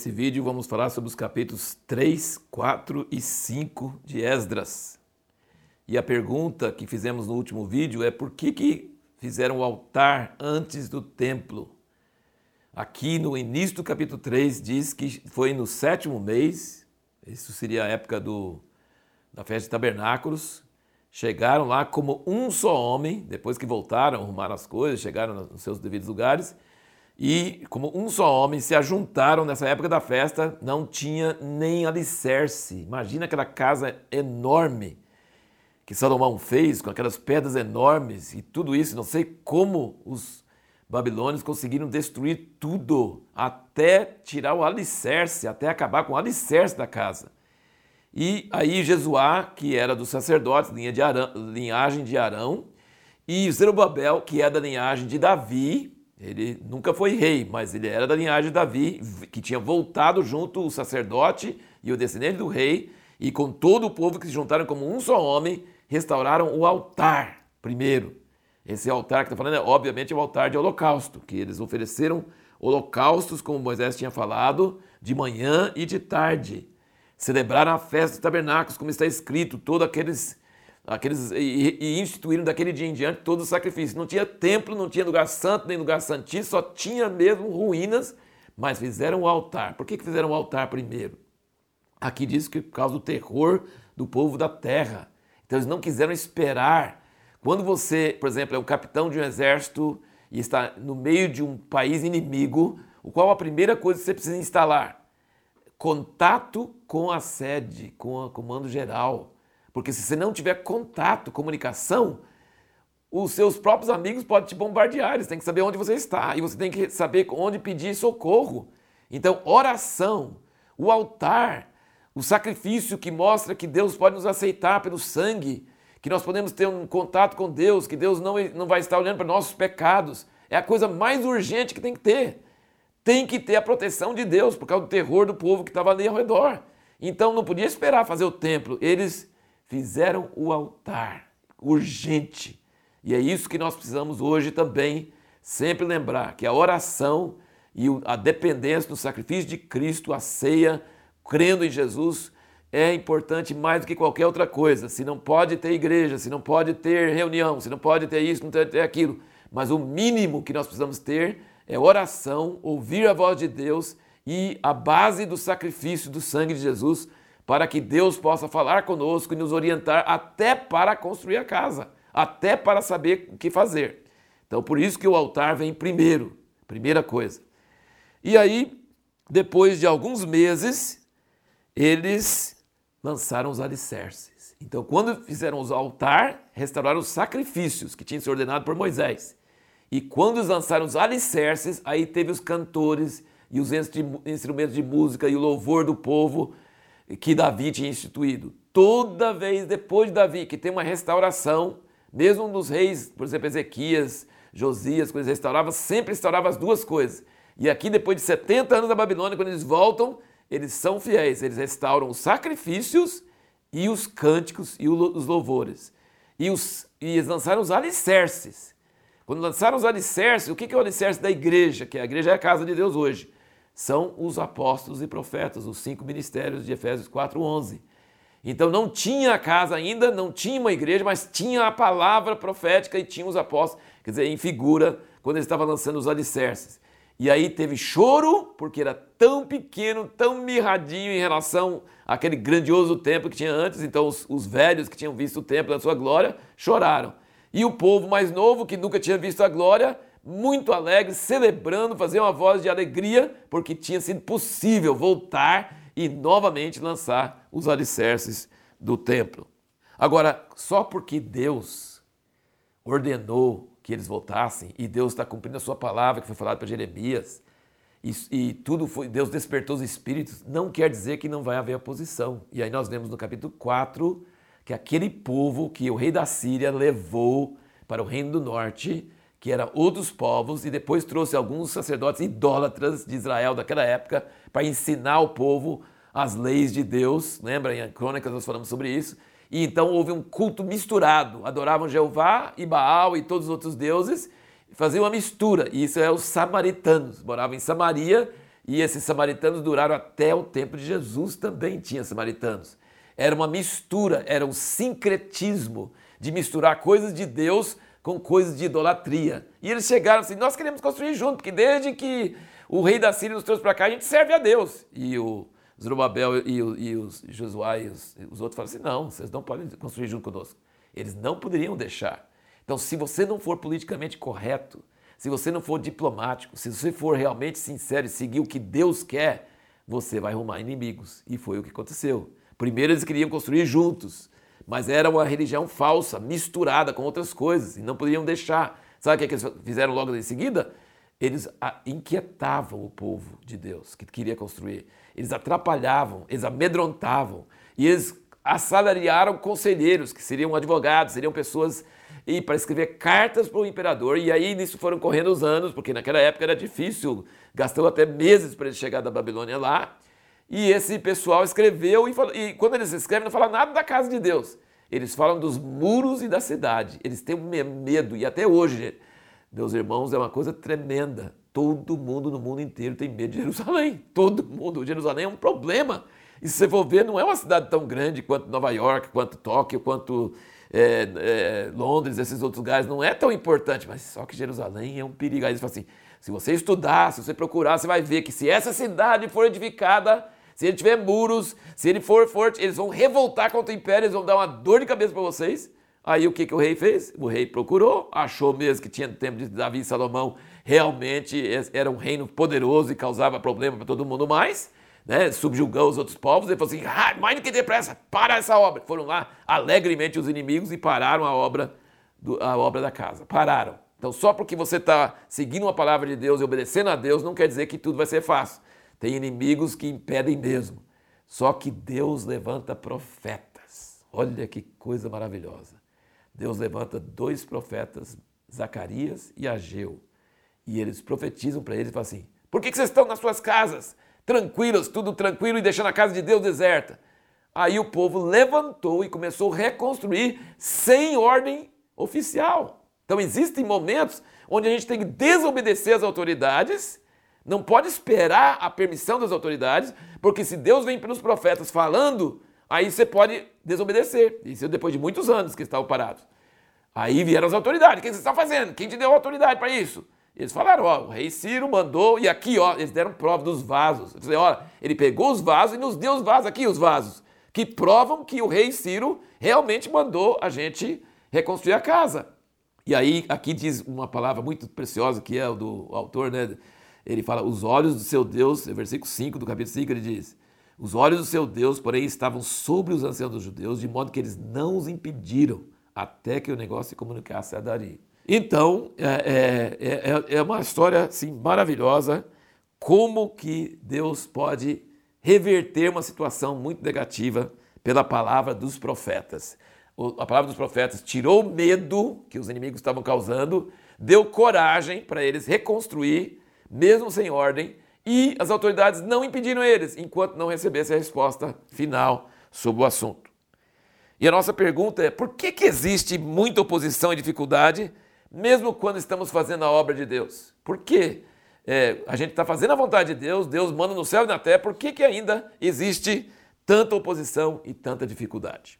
Nesse vídeo vamos falar sobre os capítulos 3, 4 e 5 de Esdras. E a pergunta que fizemos no último vídeo é por que, que fizeram o altar antes do templo? Aqui no início do capítulo 3 diz que foi no sétimo mês, isso seria a época do, da festa de tabernáculos, chegaram lá como um só homem, depois que voltaram, arrumaram as coisas, chegaram nos seus devidos lugares, e, como um só homem, se ajuntaram nessa época da festa, não tinha nem alicerce. Imagina aquela casa enorme que Salomão fez, com aquelas pedras enormes e tudo isso. Não sei como os babilônios conseguiram destruir tudo, até tirar o alicerce, até acabar com o alicerce da casa. E aí Jesuá, que era dos sacerdotes, linha de Arão, linhagem de Arão, e Zerubabel, que é da linhagem de Davi, ele nunca foi rei, mas ele era da linhagem de Davi, que tinha voltado junto o sacerdote e o descendente do rei, e com todo o povo que se juntaram como um só homem, restauraram o altar primeiro. Esse altar que está falando é, obviamente, o altar de holocausto, que eles ofereceram holocaustos, como Moisés tinha falado, de manhã e de tarde. Celebraram a festa dos tabernáculos, como está escrito, todos aqueles aqueles e, e, instituíram daquele dia em diante todos os sacrifícios. Não tinha templo, não tinha lugar santo, nem lugar santíssimo, só tinha mesmo ruínas, mas fizeram o altar. Por que, que fizeram o altar primeiro? Aqui diz que por causa do terror do povo da terra. Então eles não quiseram esperar. Quando você, por exemplo, é um capitão de um exército e está no meio de um país inimigo, o qual a primeira coisa que você precisa instalar? Contato com a sede, com o comando geral porque se você não tiver contato, comunicação, os seus próprios amigos podem te bombardear, eles têm que saber onde você está e você tem que saber onde pedir socorro. Então, oração, o altar, o sacrifício que mostra que Deus pode nos aceitar pelo sangue, que nós podemos ter um contato com Deus, que Deus não, não vai estar olhando para nossos pecados, é a coisa mais urgente que tem que ter. Tem que ter a proteção de Deus por causa do terror do povo que estava ali ao redor. Então não podia esperar fazer o templo. Eles fizeram o altar urgente. E é isso que nós precisamos hoje também sempre lembrar que a oração e a dependência do sacrifício de Cristo, a ceia, crendo em Jesus, é importante mais do que qualquer outra coisa. Se não pode ter igreja, se não pode ter reunião, se não pode ter isso, não pode ter aquilo, mas o mínimo que nós precisamos ter é oração, ouvir a voz de Deus e a base do sacrifício do sangue de Jesus para que Deus possa falar conosco e nos orientar até para construir a casa, até para saber o que fazer. Então, por isso que o altar vem primeiro, primeira coisa. E aí, depois de alguns meses, eles lançaram os alicerces. Então, quando fizeram o altar, restauraram os sacrifícios que tinham sido ordenado por Moisés. E quando eles lançaram os alicerces, aí teve os cantores e os instrumentos de música e o louvor do povo que Davi tinha instituído. Toda vez depois de Davi que tem uma restauração, mesmo um dos reis, por exemplo, Ezequias, Josias, quando eles restauravam, sempre restaurava as duas coisas. E aqui, depois de 70 anos da Babilônia, quando eles voltam, eles são fiéis, eles restauram os sacrifícios e os cânticos e os louvores. E, os, e eles lançaram os alicerces. Quando lançaram os alicerces, o que é o alicerce da igreja? Que a igreja é a casa de Deus hoje são os apóstolos e profetas, os cinco ministérios de Efésios 4:11. Então não tinha a casa ainda, não tinha uma igreja, mas tinha a palavra profética e tinha os apóstolos, quer dizer, em figura, quando ele estava lançando os alicerces. E aí teve choro, porque era tão pequeno, tão mirradinho em relação àquele grandioso templo que tinha antes. Então os, os velhos que tinham visto o templo da sua glória choraram. E o povo mais novo, que nunca tinha visto a glória, muito alegre, celebrando, fazer uma voz de alegria, porque tinha sido possível voltar e novamente lançar os alicerces do templo. Agora, só porque Deus ordenou que eles voltassem e Deus está cumprindo a sua palavra que foi falada para Jeremias e, e, tudo foi, Deus despertou os espíritos, não quer dizer que não vai haver oposição. E aí nós vemos no capítulo 4 que aquele povo que o rei da Síria levou para o reino do norte que era outros povos, e depois trouxe alguns sacerdotes idólatras de Israel daquela época para ensinar o povo as leis de Deus. Lembra, em Crônicas nós falamos sobre isso. E então houve um culto misturado. Adoravam Jeová e Baal e todos os outros deuses, faziam uma mistura. E isso é os samaritanos. Moravam em Samaria E esses samaritanos duraram até o tempo de Jesus, também tinha samaritanos. Era uma mistura, era um sincretismo de misturar coisas de Deus com coisas de idolatria. E eles chegaram assim: nós queremos construir junto, porque desde que o rei da Síria nos trouxe para cá, a gente serve a Deus. E o Zerubabel e, o, e os Josué e os, os outros falaram assim: não, vocês não podem construir junto conosco. Eles não poderiam deixar. Então, se você não for politicamente correto, se você não for diplomático, se você for realmente sincero e seguir o que Deus quer, você vai arrumar inimigos. E foi o que aconteceu. Primeiro eles queriam construir juntos, mas era uma religião falsa, misturada com outras coisas, e não poderiam deixar. Sabe o que, eles fizeram logo em seguida? Eles inquietavam o povo de Deus que queria construir. Eles atrapalhavam, eles amedrontavam, e eles assalariaram conselheiros, que seriam advogados, seriam pessoas e para escrever cartas para o imperador. E aí nisso foram correndo os anos, porque naquela época era difícil, gastou até meses para eles chegar da Babilônia lá. E esse pessoal escreveu, e, e quando eles escrevem, não fala nada da casa de Deus. Eles falam dos muros e da cidade. Eles têm medo, e até hoje, meus irmãos, é uma coisa tremenda. Todo mundo no mundo inteiro tem medo de Jerusalém. Todo mundo. Jerusalém é um problema. E se você for ver, não é uma cidade tão grande quanto Nova York, quanto Tóquio, quanto é, é, Londres, esses outros lugares, não é tão importante, mas só que Jerusalém é um perigo. Aí eles falam assim: se você estudar, se você procurar, você vai ver que se essa cidade for edificada, se ele tiver muros, se ele for forte, eles vão revoltar contra o império, eles vão dar uma dor de cabeça para vocês. Aí o que, que o rei fez? O rei procurou, achou mesmo que tinha no tempo de Davi e Salomão, realmente era um reino poderoso e causava problema para todo mundo mais né, subjugou os outros povos, ele falou assim, ah, mais do que depressa, para essa obra. Foram lá alegremente os inimigos e pararam a obra, do, a obra da casa. Pararam. Então, só porque você está seguindo a palavra de Deus e obedecendo a Deus, não quer dizer que tudo vai ser fácil. Tem inimigos que impedem mesmo. Só que Deus levanta profetas. Olha que coisa maravilhosa. Deus levanta dois profetas, Zacarias e Ageu. E eles profetizam para eles e falam assim: por que, que vocês estão nas suas casas? tranquilas, tudo tranquilo e deixando a casa de Deus deserta. Aí o povo levantou e começou a reconstruir sem ordem oficial. Então existem momentos onde a gente tem que desobedecer às autoridades, não pode esperar a permissão das autoridades, porque se Deus vem pelos profetas falando, aí você pode desobedecer. Isso depois de muitos anos que estavam parados. Aí vieram as autoridades. O que você está fazendo? Quem te deu autoridade para isso? Eles falaram, ó, o rei Ciro mandou, e aqui, ó, eles deram prova dos vasos. Eu falei, ó, ele pegou os vasos e nos deu os vasos, aqui os vasos, que provam que o rei Ciro realmente mandou a gente reconstruir a casa. E aí, aqui diz uma palavra muito preciosa, que é o do autor, né? Ele fala, os olhos do seu Deus, versículo 5 do capítulo 5, ele diz, os olhos do seu Deus, porém, estavam sobre os anciãos dos judeus, de modo que eles não os impediram até que o negócio se comunicasse a Dari. Então, é, é, é, é uma história assim, maravilhosa, como que Deus pode reverter uma situação muito negativa pela palavra dos profetas. A palavra dos profetas tirou o medo que os inimigos estavam causando, deu coragem para eles reconstruir, mesmo sem ordem, e as autoridades não impediram eles, enquanto não recebessem a resposta final sobre o assunto. E a nossa pergunta é: por que, que existe muita oposição e dificuldade mesmo quando estamos fazendo a obra de Deus. Por quê? É, a gente está fazendo a vontade de Deus, Deus manda no céu e na terra, por que, que ainda existe tanta oposição e tanta dificuldade?